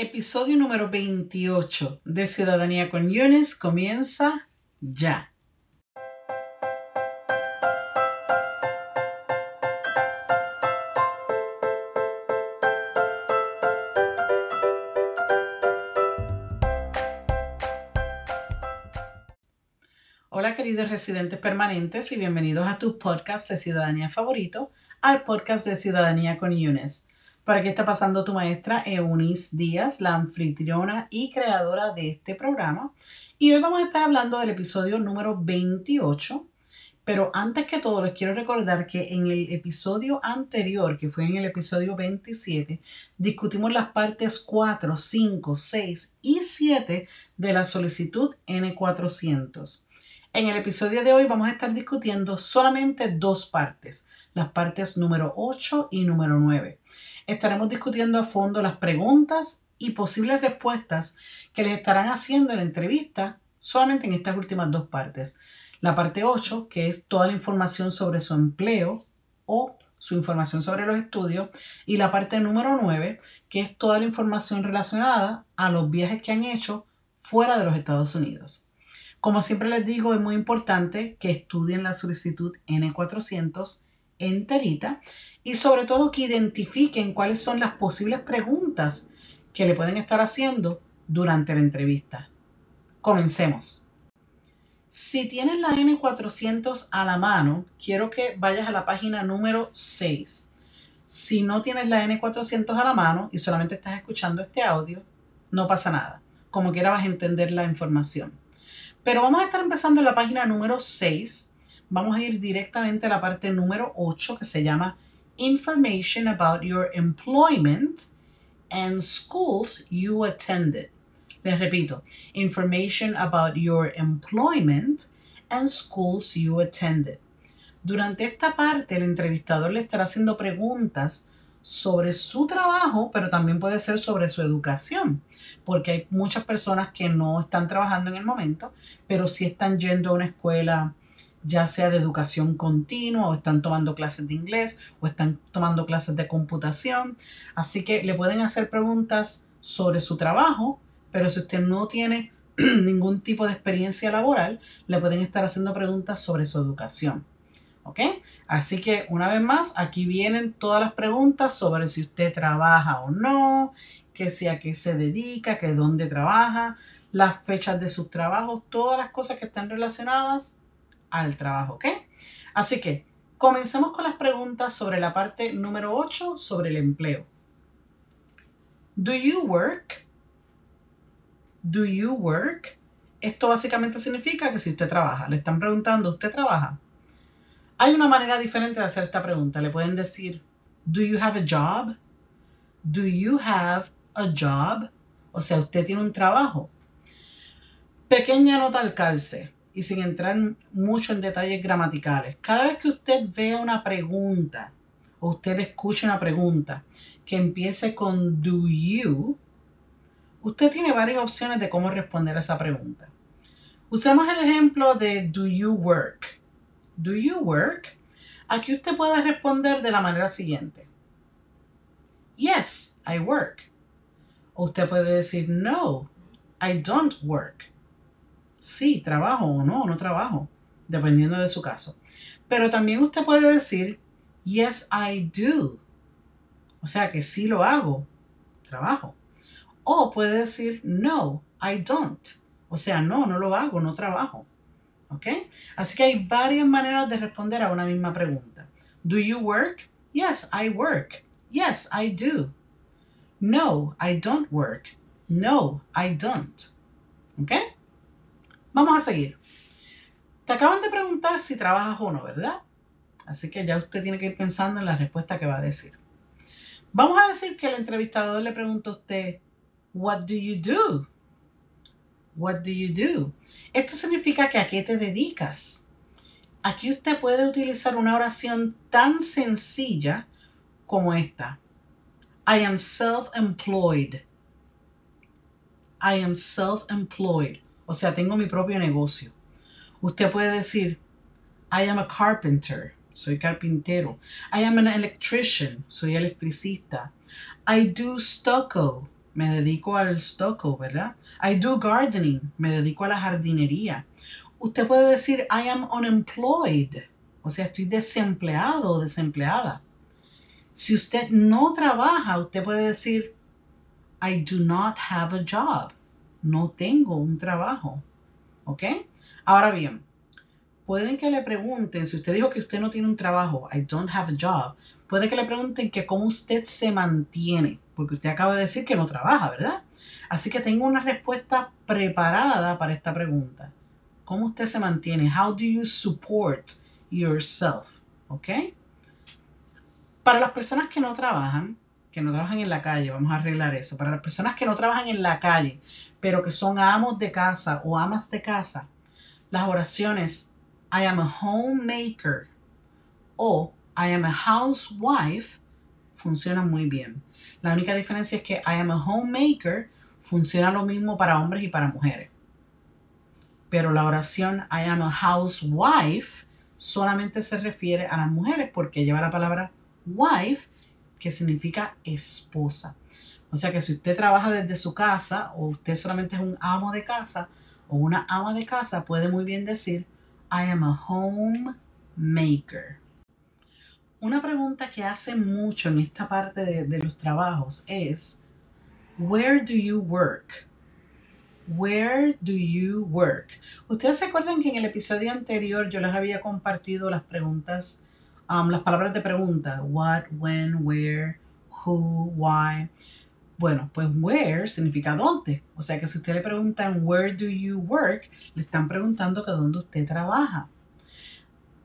Episodio número 28 de Ciudadanía con Yunes comienza ya. Hola queridos residentes permanentes y bienvenidos a tu podcast de ciudadanía favorito, al podcast de Ciudadanía con Yunes. ¿Para qué está pasando tu maestra Eunice Díaz, la anfitriona y creadora de este programa? Y hoy vamos a estar hablando del episodio número 28. Pero antes que todo, les quiero recordar que en el episodio anterior, que fue en el episodio 27, discutimos las partes 4, 5, 6 y 7 de la solicitud N400. En el episodio de hoy vamos a estar discutiendo solamente dos partes, las partes número 8 y número 9 estaremos discutiendo a fondo las preguntas y posibles respuestas que les estarán haciendo en la entrevista solamente en estas últimas dos partes. La parte 8, que es toda la información sobre su empleo o su información sobre los estudios, y la parte número 9, que es toda la información relacionada a los viajes que han hecho fuera de los Estados Unidos. Como siempre les digo, es muy importante que estudien la solicitud N400 enterita y sobre todo que identifiquen cuáles son las posibles preguntas que le pueden estar haciendo durante la entrevista. Comencemos. Si tienes la N400 a la mano, quiero que vayas a la página número 6. Si no tienes la N400 a la mano y solamente estás escuchando este audio, no pasa nada. Como quiera vas a entender la información. Pero vamos a estar empezando en la página número 6 vamos a ir directamente a la parte número 8 que se llama Information about your employment and schools you attended. Les repito, information about your employment and schools you attended. Durante esta parte, el entrevistador le estará haciendo preguntas sobre su trabajo, pero también puede ser sobre su educación, porque hay muchas personas que no están trabajando en el momento, pero sí están yendo a una escuela ya sea de educación continua o están tomando clases de inglés o están tomando clases de computación. Así que le pueden hacer preguntas sobre su trabajo, pero si usted no tiene ningún tipo de experiencia laboral, le pueden estar haciendo preguntas sobre su educación. ¿Ok? Así que una vez más, aquí vienen todas las preguntas sobre si usted trabaja o no, que si a qué se dedica, que dónde trabaja, las fechas de sus trabajos, todas las cosas que están relacionadas al trabajo, ¿ok? Así que comencemos con las preguntas sobre la parte número 8 sobre el empleo. Do you work? Do you work? Esto básicamente significa que si usted trabaja, le están preguntando, ¿usted trabaja? Hay una manera diferente de hacer esta pregunta. Le pueden decir, ¿Do you have a job? ¿Do you have a job? O sea, ¿usted tiene un trabajo? Pequeña nota al calce y sin entrar mucho en detalles gramaticales. Cada vez que usted vea una pregunta o usted escuche una pregunta que empiece con do you, usted tiene varias opciones de cómo responder a esa pregunta. Usemos el ejemplo de do you work. Do you work? Aquí usted puede responder de la manera siguiente. Yes, I work. O usted puede decir no, I don't work sí, trabajo o no, no trabajo, dependiendo de su caso. Pero también usted puede decir, yes, I do. O sea que sí lo hago, trabajo. O puede decir, no, I don't. O sea, no, no lo hago, no trabajo. ¿Ok? Así que hay varias maneras de responder a una misma pregunta. Do you work? Yes, I work. Yes, I do. No, I don't work. No, I don't. ¿Ok? Vamos a seguir. Te acaban de preguntar si trabajas o no, ¿verdad? Así que ya usted tiene que ir pensando en la respuesta que va a decir. Vamos a decir que el entrevistador le pregunta a usted, What do you do? What do you do? Esto significa que a qué te dedicas. Aquí usted puede utilizar una oración tan sencilla como esta. I am self-employed. I am self-employed. O sea, tengo mi propio negocio. Usted puede decir, I am a carpenter. Soy carpintero. I am an electrician. Soy electricista. I do stucco. Me dedico al stucco, ¿verdad? I do gardening, me dedico a la jardinería. Usted puede decir I am unemployed, o sea, estoy desempleado o desempleada. Si usted no trabaja, usted puede decir I do not have a job. No tengo un trabajo. ¿Ok? Ahora bien, pueden que le pregunten, si usted dijo que usted no tiene un trabajo, I don't have a job, puede que le pregunten que cómo usted se mantiene, porque usted acaba de decir que no trabaja, ¿verdad? Así que tengo una respuesta preparada para esta pregunta. ¿Cómo usted se mantiene? How do you support yourself? ¿Ok? Para las personas que no trabajan, que no trabajan en la calle, vamos a arreglar eso. Para las personas que no trabajan en la calle, pero que son amos de casa o amas de casa, las oraciones I am a homemaker o I am a housewife funcionan muy bien. La única diferencia es que I am a homemaker funciona lo mismo para hombres y para mujeres. Pero la oración I am a housewife solamente se refiere a las mujeres porque lleva la palabra wife que significa esposa. O sea que si usted trabaja desde su casa o usted solamente es un amo de casa o una ama de casa, puede muy bien decir I am a homemaker. Una pregunta que hace mucho en esta parte de, de los trabajos es, Where do you work? Where do you work? Ustedes se acuerdan que en el episodio anterior yo les había compartido las preguntas, um, las palabras de pregunta, what, when, where, who, why. Bueno, pues where significa dónde. O sea que si usted le preguntan where do you work, le están preguntando que dónde usted trabaja.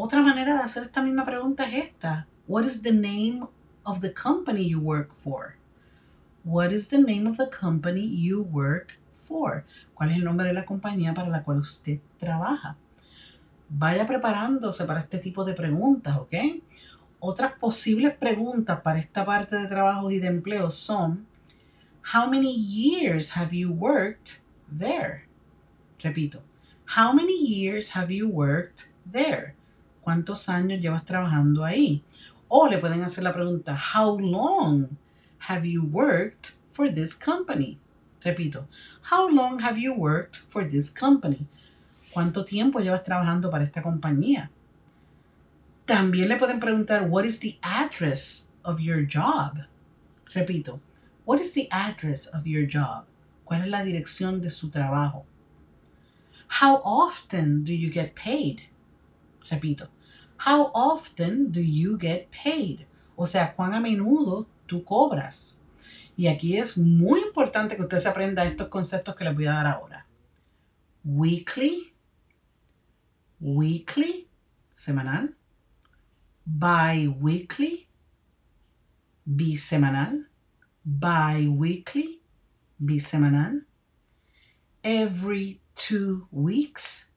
Otra manera de hacer esta misma pregunta es esta. What is the name of the company you work for? What is the name of the company you work for? ¿Cuál es el nombre de la compañía para la cual usted trabaja? Vaya preparándose para este tipo de preguntas, ¿ok? Otras posibles preguntas para esta parte de trabajo y de empleo son How many years have you worked there? Repito. How many years have you worked there? ¿Cuántos años llevas trabajando ahí? O le pueden hacer la pregunta, How long have you worked for this company? Repito, How long have you worked for this company? ¿Cuánto tiempo llevas trabajando para esta compañía? También le pueden preguntar, What is the address of your job? Repito, What is the address of your job? ¿Cuál es la dirección de su trabajo? How often do you get paid? Repito. How often do you get paid? O sea, ¿cuán a menudo tú cobras? Y aquí es muy importante que usted se aprenda estos conceptos que les voy a dar ahora. Weekly, weekly, semanal, bi-weekly, bisemanal, bi-weekly, bisemanal, every two weeks,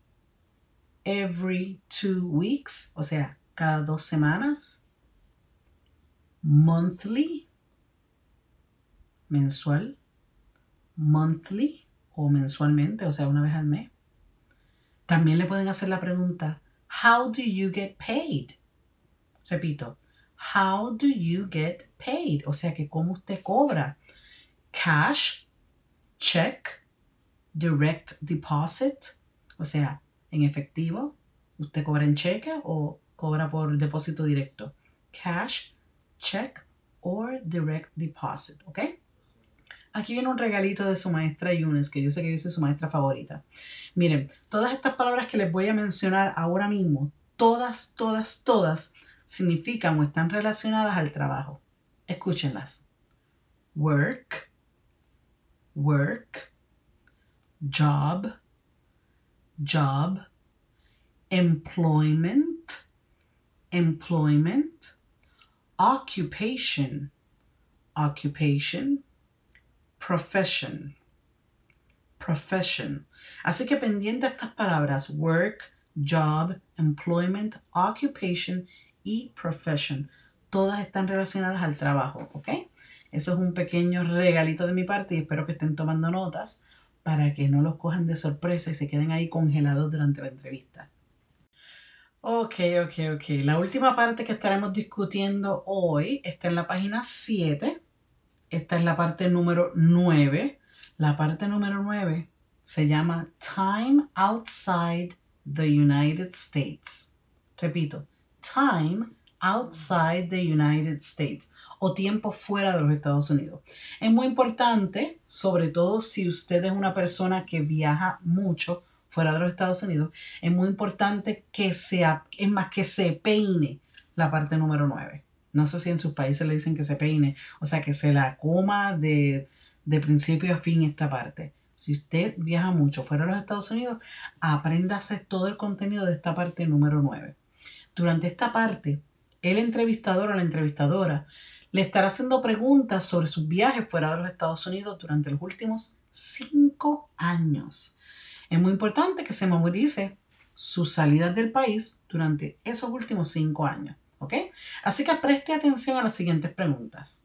every two weeks, o sea, cada dos semanas, monthly, mensual, monthly o mensualmente, o sea, una vez al mes. También le pueden hacer la pregunta, how do you get paid? Repito, how do you get paid? O sea, que cómo usted cobra. Cash, check, direct deposit, o sea, en efectivo, usted cobra en cheque o cobra por depósito directo. Cash, check or direct deposit, ¿ok? Aquí viene un regalito de su maestra Yunes, que yo sé que yo soy su maestra favorita. Miren, todas estas palabras que les voy a mencionar ahora mismo, todas, todas, todas, significan o están relacionadas al trabajo. Escúchenlas. Work, work, job, job, employment, employment, occupation, occupation, profession, profession. Así que pendiente de estas palabras, work, job, employment, occupation y profession. Todas están relacionadas al trabajo, ¿ok? Eso es un pequeño regalito de mi parte y espero que estén tomando notas para que no los cojan de sorpresa y se queden ahí congelados durante la entrevista. Ok, ok, ok. La última parte que estaremos discutiendo hoy está en la página 7 esta es la parte número 9. La parte número 9 se llama Time Outside the United States. Repito, Time outside the United States o tiempo fuera de los Estados Unidos. Es muy importante, sobre todo si usted es una persona que viaja mucho fuera de los Estados Unidos, es muy importante que sea, es más que se peine la parte número 9. No sé si en sus países le dicen que se peine, o sea, que se la coma de, de principio a fin esta parte. Si usted viaja mucho fuera de los Estados Unidos, apréndase todo el contenido de esta parte número 9. Durante esta parte, el entrevistador o la entrevistadora le estará haciendo preguntas sobre sus viajes fuera de los Estados Unidos durante los últimos cinco años. Es muy importante que se memorice sus salidas del país durante esos últimos cinco años. ¿Ok? Así que preste atención a las siguientes preguntas.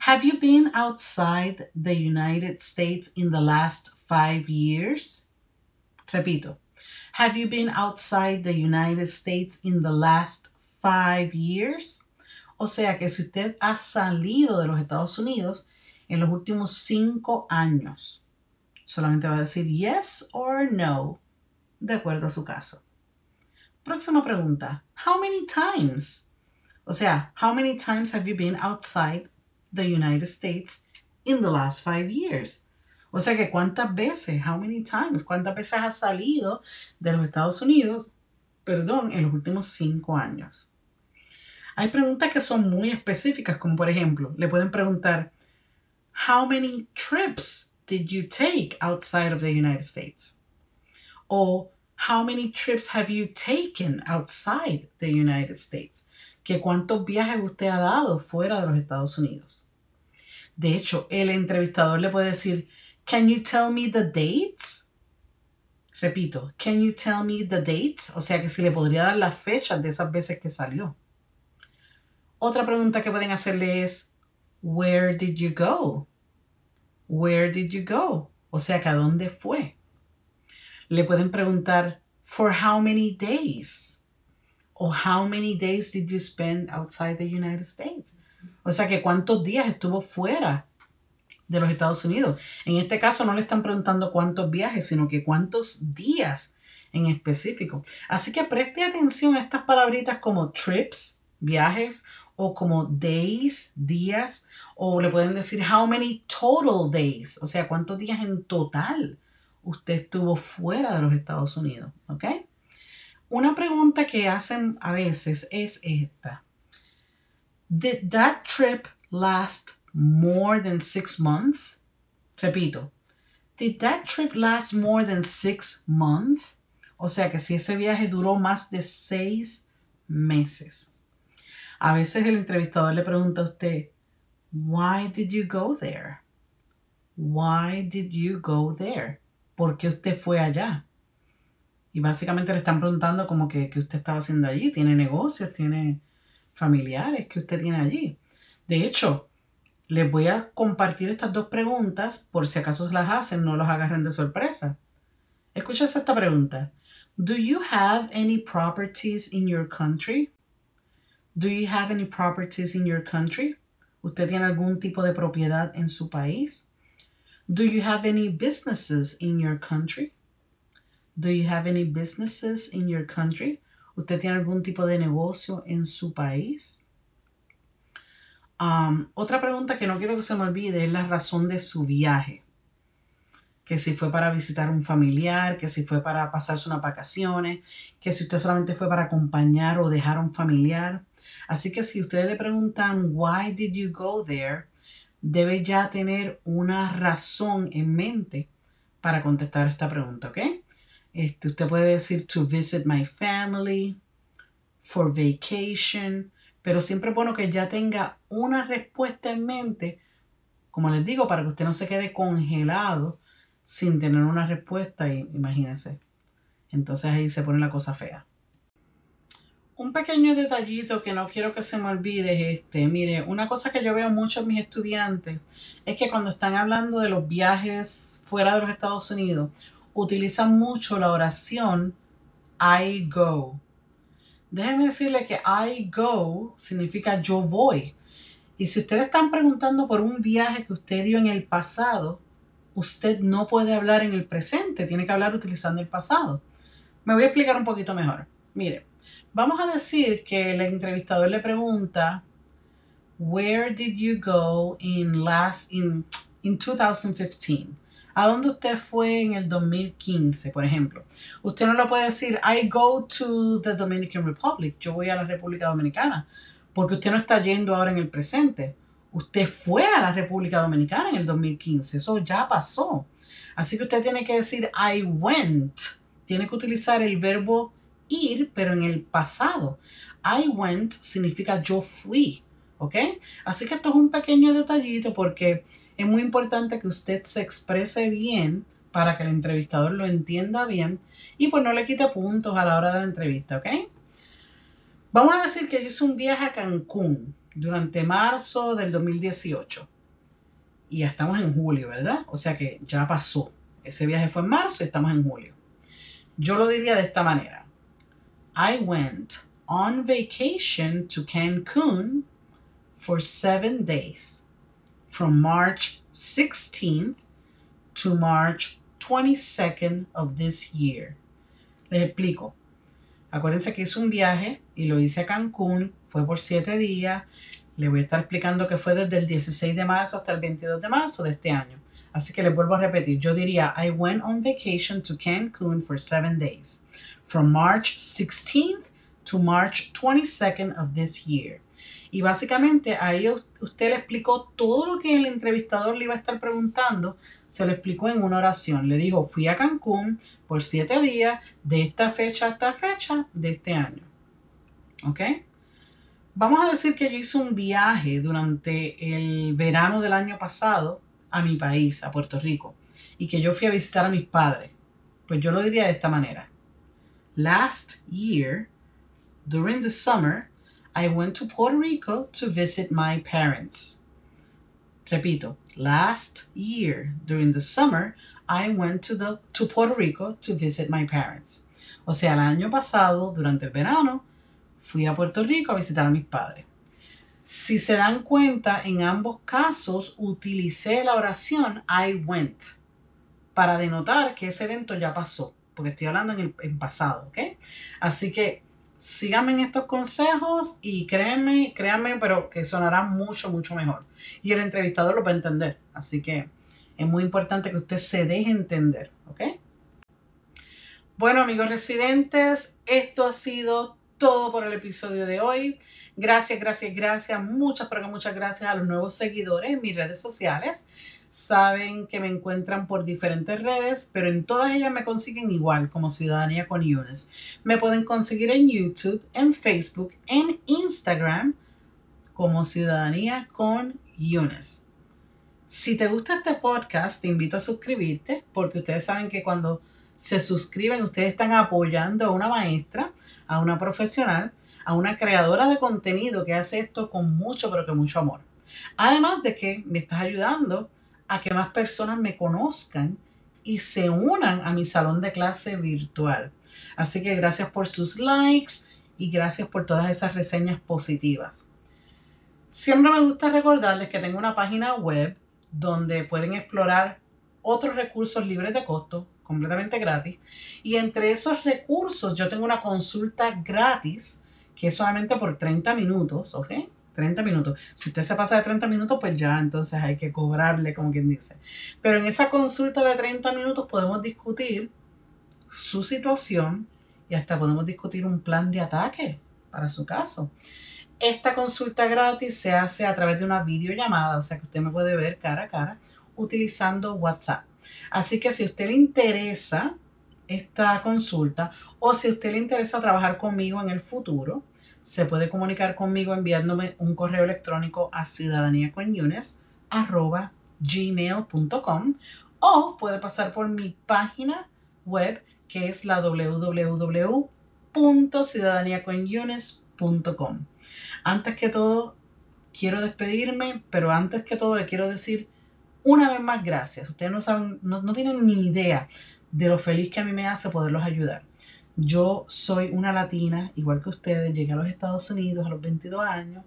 Have you been outside the United States in the last five years? Repito. Have you been outside the United States in the last five years. O sea que si usted ha salido de los Estados Unidos en los últimos cinco años, solamente va a decir yes or no, de acuerdo a su caso. Próxima pregunta. How many times? O sea, how many times have you been outside the United States in the last five years? O sea que cuántas veces, how many times, cuántas veces ha salido de los Estados Unidos, perdón, en los últimos cinco años. Hay preguntas que son muy específicas, como por ejemplo, le pueden preguntar, How many trips did you take outside of the United States? O How many trips have you taken outside the United States? Que cuántos viajes usted ha dado fuera de los Estados Unidos. De hecho, el entrevistador le puede decir, Can you tell me the dates? Repito, Can you tell me the dates? O sea que si le podría dar las fechas de esas veces que salió. Otra pregunta que pueden hacerle es, Where did you go? Where did you go? O sea, ¿a dónde fue? Le pueden preguntar, For how many days? O How many days did you spend outside the United States? O sea, que cuántos días estuvo fuera de los Estados Unidos. En este caso no le están preguntando cuántos viajes, sino que cuántos días en específico. Así que preste atención a estas palabritas como trips, viajes, o como days, días, o le pueden decir how many total days, o sea, cuántos días en total usted estuvo fuera de los Estados Unidos, ¿ok? Una pregunta que hacen a veces es esta. Did that trip last more than six months? Repito, did that trip last more than six months? O sea que si ese viaje duró más de seis meses. A veces el entrevistador le pregunta a usted, Why did you go there? Why did you go there? ¿Por qué usted fue allá? Y básicamente le están preguntando como que, que usted estaba haciendo allí. ¿Tiene negocios? ¿Tiene familiares que usted tiene allí? De hecho, les voy a compartir estas dos preguntas por si acaso las hacen, no los agarren de sorpresa. Escúchase esta pregunta. Do you have any properties in your country? Do you have any properties in your country? ¿Usted tiene algún tipo de propiedad en su país? Do you have any businesses in your country? Do you have any businesses in your country? ¿Usted tiene algún tipo de negocio en su país? Um, otra pregunta que no quiero que se me olvide es la razón de su viaje. Que si fue para visitar un familiar, que si fue para pasarse unas vacaciones, que si usted solamente fue para acompañar o dejar a un familiar. Así que si ustedes le preguntan, why did you go there? Debe ya tener una razón en mente para contestar esta pregunta, ¿ok? Este, usted puede decir to visit my family, for vacation, pero siempre bueno que ya tenga una respuesta en mente, como les digo, para que usted no se quede congelado sin tener una respuesta, imagínense. Entonces ahí se pone la cosa fea. Un pequeño detallito que no quiero que se me olvide es este. Mire, una cosa que yo veo mucho en mis estudiantes es que cuando están hablando de los viajes fuera de los Estados Unidos, utilizan mucho la oración I go. Déjenme decirle que I go significa yo voy. Y si ustedes están preguntando por un viaje que usted dio en el pasado, usted no puede hablar en el presente, tiene que hablar utilizando el pasado. Me voy a explicar un poquito mejor. Mire, vamos a decir que el entrevistador le pregunta, Where did you go in last in, in 2015? ¿A dónde usted fue en el 2015, por ejemplo? Usted no lo puede decir, I go to the Dominican Republic. Yo voy a la República Dominicana. Porque usted no está yendo ahora en el presente. Usted fue a la República Dominicana en el 2015. Eso ya pasó. Así que usted tiene que decir I went. Tiene que utilizar el verbo ir, pero en el pasado. I went significa yo fui. ¿Ok? Así que esto es un pequeño detallito porque es muy importante que usted se exprese bien para que el entrevistador lo entienda bien y pues no le quite puntos a la hora de la entrevista, ¿ok? Vamos a decir que yo hice un viaje a Cancún durante marzo del 2018 y ya estamos en julio, ¿verdad? O sea que ya pasó. Ese viaje fue en marzo y estamos en julio. Yo lo diría de esta manera. I went on vacation to Cancún for seven days from March 16th to March 22nd of this year. Les explico. Acuérdense que hice un viaje y lo hice a Cancún, fue por siete días. Le voy a estar explicando que fue desde el 16 de marzo hasta el 22 de marzo de este año. Así que les vuelvo a repetir. Yo diría, I went on vacation to Cancún for seven days, from March 16th to March 22nd of this year. Y básicamente ahí usted le explicó todo lo que el entrevistador le iba a estar preguntando, se lo explicó en una oración. Le dijo, fui a Cancún por siete días de esta fecha a esta fecha de este año. ¿Ok? Vamos a decir que yo hice un viaje durante el verano del año pasado a mi país, a Puerto Rico, y que yo fui a visitar a mis padres. Pues yo lo diría de esta manera. Last year, during the summer, I went to Puerto Rico to visit my parents. Repito, last year during the summer, I went to, the, to Puerto Rico to visit my parents. O sea, el año pasado, durante el verano, fui a Puerto Rico a visitar a mis padres. Si se dan cuenta, en ambos casos utilicé la oración I went para denotar que ese evento ya pasó, porque estoy hablando en el pasado, ¿ok? Así que síganme en estos consejos y créanme, créanme, pero que sonará mucho, mucho mejor. Y el entrevistador lo va a entender. Así que es muy importante que usted se deje entender, ¿ok? Bueno, amigos residentes, esto ha sido todo por el episodio de hoy. Gracias, gracias, gracias, muchas, pero muchas gracias a los nuevos seguidores en mis redes sociales saben que me encuentran por diferentes redes, pero en todas ellas me consiguen igual como Ciudadanía con Yunes. Me pueden conseguir en YouTube, en Facebook, en Instagram como Ciudadanía con Yunes. Si te gusta este podcast, te invito a suscribirte porque ustedes saben que cuando se suscriben, ustedes están apoyando a una maestra, a una profesional, a una creadora de contenido que hace esto con mucho, pero que mucho amor. Además de que me estás ayudando a que más personas me conozcan y se unan a mi salón de clase virtual. Así que gracias por sus likes y gracias por todas esas reseñas positivas. Siempre me gusta recordarles que tengo una página web donde pueden explorar otros recursos libres de costo, completamente gratis. Y entre esos recursos yo tengo una consulta gratis que es solamente por 30 minutos, ¿ok? 30 minutos. Si usted se pasa de 30 minutos, pues ya entonces hay que cobrarle, como quien dice. Pero en esa consulta de 30 minutos podemos discutir su situación y hasta podemos discutir un plan de ataque para su caso. Esta consulta gratis se hace a través de una videollamada, o sea que usted me puede ver cara a cara utilizando WhatsApp. Así que si a usted le interesa esta consulta o si a usted le interesa trabajar conmigo en el futuro, se puede comunicar conmigo enviándome un correo electrónico a gmail.com o puede pasar por mi página web que es la www.ciudadaniaconyunes.com. Antes que todo, quiero despedirme, pero antes que todo le quiero decir una vez más gracias. Ustedes no saben, no, no tienen ni idea de lo feliz que a mí me hace poderlos ayudar. Yo soy una latina, igual que ustedes, llegué a los Estados Unidos a los 22 años.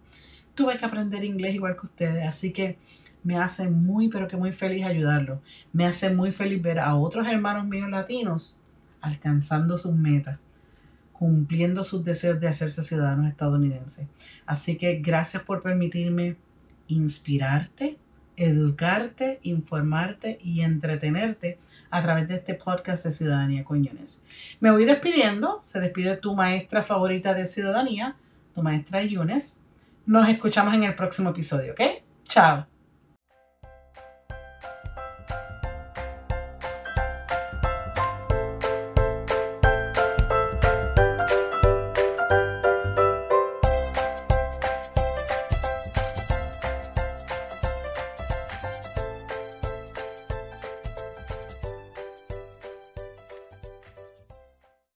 tuve que aprender inglés igual que ustedes, así que me hace muy, pero que muy feliz ayudarlos. Me hace muy feliz ver a otros hermanos míos latinos alcanzando sus metas, cumpliendo sus deseos de hacerse ciudadanos estadounidenses. Así que gracias por permitirme inspirarte, educarte, informarte y entretenerte a través de este podcast de Ciudadanía con Me voy despidiendo, se despide tu maestra favorita de ciudadanía, tu maestra Yunes. Nos escuchamos en el próximo episodio, ¿ok? Chao.